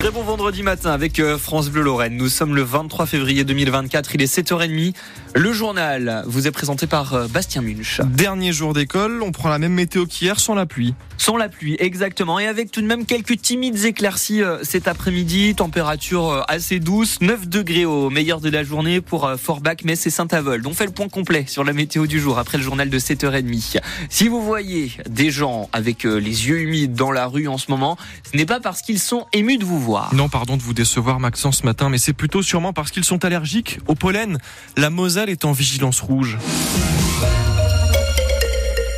Très bon vendredi matin avec euh, France Bleu Lorraine. Nous sommes le 23 février 2024. Il est 7h30. Le journal vous est présenté par euh, Bastien Munch. Dernier jour d'école, on prend la même météo qu'hier sans la pluie. Sans la pluie, exactement. Et avec tout de même quelques timides éclaircies euh, cet après-midi. Température assez douce. 9 degrés au meilleur de la journée pour Forbach, Metz et Saint-Avold. On fait le point complet sur la météo du jour après le journal de 7h30. Si vous voyez des gens avec les yeux humides dans la rue en ce moment, ce n'est pas parce qu'ils sont émus de vous Non, pardon de vous décevoir, Maxence, ce matin, mais c'est plutôt sûrement parce qu'ils sont allergiques au pollen. La Moselle est en vigilance rouge.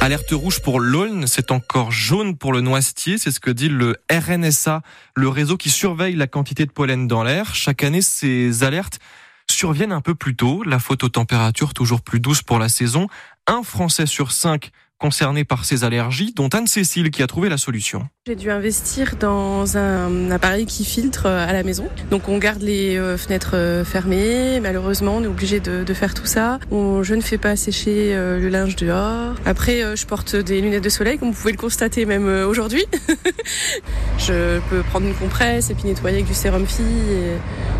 Alerte rouge pour l'Aulne, c'est encore jaune pour le noisetier, c'est ce que dit le RNSA, le réseau qui surveille la quantité de pollen dans l'air. Chaque année, ces alertes surviennent un peu plus tôt. La phototempérature toujours plus douce pour la saison. Un Français sur cinq concernés par ces allergies, dont Anne-Cécile qui a trouvé la solution. J'ai dû investir dans un appareil qui filtre euh, à la maison. Donc on garde les euh, fenêtres euh, fermées. Malheureusement, on est obligé de, faire tout ça. je ne fais pas sécher le linge dehors. Après, je porte des lunettes de soleil, comme vous pouvez le constater même aujourd'hui. je peux prendre une compresse et puis nettoyer avec du sérum fille.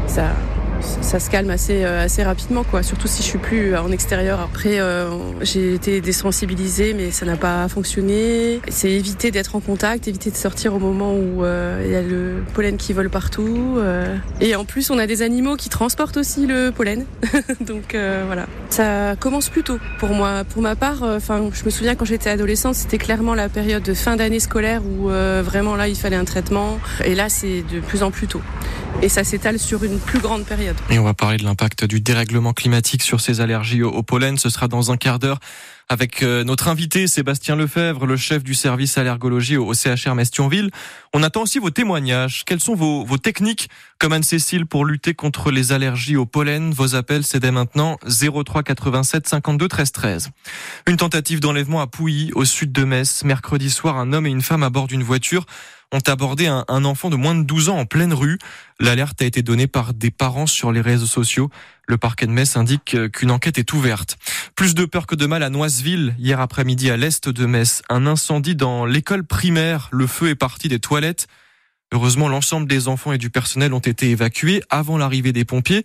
Ça, ça se calme assez, euh, assez rapidement, quoi. Surtout si je suis plus en extérieur. Après, euh, j'ai été désensibilisée, mais ça n'a pas fonctionné. C'est éviter d'être en contact, éviter de sortir au moment où euh, il y a le pollen qui vole partout. Et en plus, on a des animaux qui transportent aussi le pollen. Donc voilà, ça commence plus tôt pour moi. Pour ma part, je me souviens quand j'étais adolescente, c'était clairement la période de fin d'année scolaire où vraiment là, il fallait un traitement. Et là, c'est de plus en plus tôt et ça s'étale sur une plus grande période. Et on va parler de l'impact du dérèglement climatique sur ces allergies au, pollen. Ce sera dans un quart d'heure avec euh, notre invité Sébastien Lefebvre, le chef du service allergologie au CHR Mestionville. On attend aussi vos témoignages. Quelles sont vos, vos techniques, comme Anne-Cécile, pour lutter contre les allergies au pollen? Vos appels, c'est dès maintenant 03 87 52 13 13. Une tentative d'enlèvement à Pouilly, au sud de Metz. Mercredi soir, un homme et une femme à bord d'une voiture ont abordé un, enfant de moins de 12 ans en pleine rue. L'alerte a été donnée par des parents sur les réseaux sociaux. Le parquet de Metz indique qu'une enquête est ouverte. Plus de peur que de mal à Noiseville. Hier après-midi à l'est de Metz, un incendie dans l'école primaire. Le feu est parti des toilettes. Heureusement, l'ensemble des enfants et du personnel ont été évacués avant l'arrivée des pompiers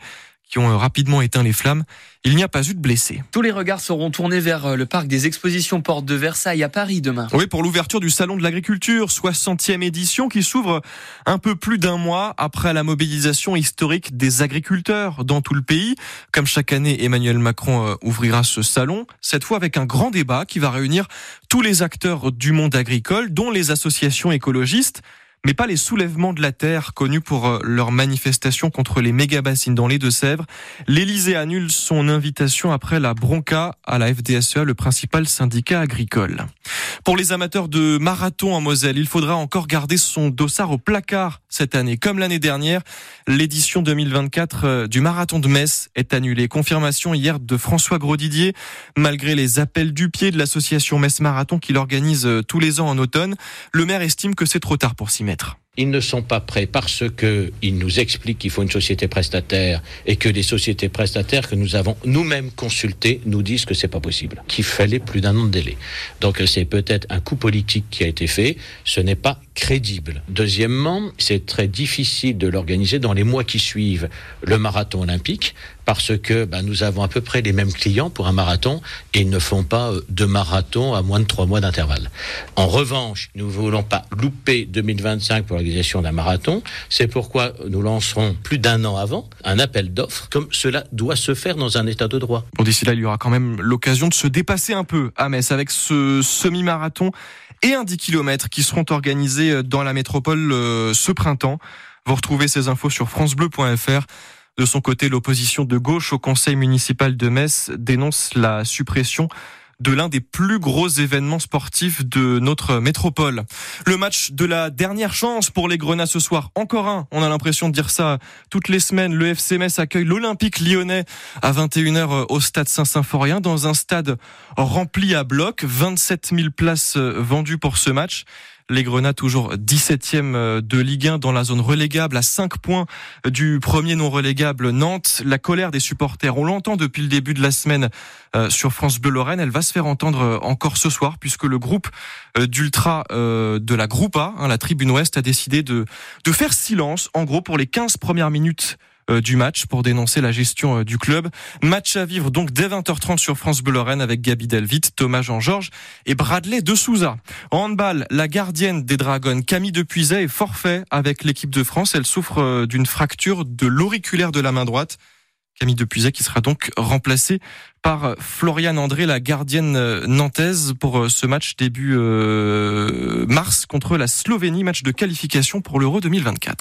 qui ont euh, rapidement éteint les flammes. Il n'y a pas eu de blessés. Tous les regards seront tournés vers euh, le parc des expositions Porte de Versailles à Paris demain. Oui, pour l'ouverture du Salon de l'Agriculture, 60e édition qui s'ouvre un peu plus d'un mois après la mobilisation historique des agriculteurs dans tout le pays. Comme chaque année, Emmanuel Macron euh, ouvrira ce salon, cette fois avec un grand débat qui va réunir tous les acteurs du monde agricole, dont les associations écologistes mais pas les soulèvements de la terre connus pour euh, leur manifestation contre les méga-bassines dans les Deux-Sèvres. L'Élysée annule son invitation après la bronca à la FDSEA, le principal syndicat agricole. Pour les amateurs de marathon en Moselle, il faudra encore garder son dossard au placard cette année. Comme l'année dernière, l'édition 2024 euh, du marathon de Metz est annulée. Confirmation hier de François Grosdidier, malgré les appels du pied de l'association Metz Marathon qui l'organise euh, tous les ans en automne. Le maire estime que c'est trop tard pour s'y mettre kilomètres. Ils ne sont pas prêts parce que ils nous expliquent qu'il faut une société prestataire et que les sociétés prestataires que nous avons nous-mêmes consultées nous disent que c'est pas possible, qu'il fallait plus d'un an de délai. Donc c'est peut-être un coup politique qui a été fait. Ce n'est pas crédible. Deuxièmement, c'est très difficile de l'organiser dans les mois qui suivent le marathon olympique parce que bah, nous avons à peu près les mêmes clients pour un marathon et ils ne font pas euh, de marathon à moins de trois mois d'intervalle. En revanche, nous ne voulons pas louper 2025 pour d'un marathon. C'est pourquoi nous lancerons plus d'un an avant un appel d'offres, comme cela doit se faire dans un état de droit. Bon, d'ici là, il y aura quand même l'occasion de se dépasser un peu à Metz avec ce semi-marathon et un 10 km qui seront organisés euh, dans la métropole euh, ce printemps. Vous retrouvez ces infos sur francebleu.fr. De son côté, l'opposition de gauche au conseil municipal de Metz dénonce la suppression de l'un des plus gros événements sportifs de notre métropole. Le match de la dernière chance pour les Grenats ce soir. Encore un. On a l'impression de dire ça toutes les semaines. Le FC Metz accueille l'Olympique lyonnais à 21h au stade Saint-Symphorien dans un stade rempli à bloc. 27 000 places vendues pour ce match. Les Grenats toujours 17e de Ligue 1 dans la zone relégable à 5 points du premier non relégable Nantes. La colère des supporters, on l'entend depuis le début de la semaine sur France Bleu Lorraine, elle va se faire entendre encore ce soir puisque le groupe d'ultra de la Groupa, hein, la tribune ouest, a décidé de, de faire silence en gros pour les 15 premières minutes euh, du match pour dénoncer la gestion euh, du club. Match à vivre donc dès 20h30 sur France Bleu Lorraine avec Gabi Delvit, Thomas Jean-Georges et Bradley de Souza. En handball, la gardienne des Dragons, Camille Depuiset, est forfait avec l'équipe de France. Elle souffre euh, d'une fracture de l'auriculaire de la main droite. Camille Depuiset qui sera donc remplacée par Floriane André, la gardienne nantaise, pour ce match début mars contre la Slovénie, match de qualification pour l'Euro 2024.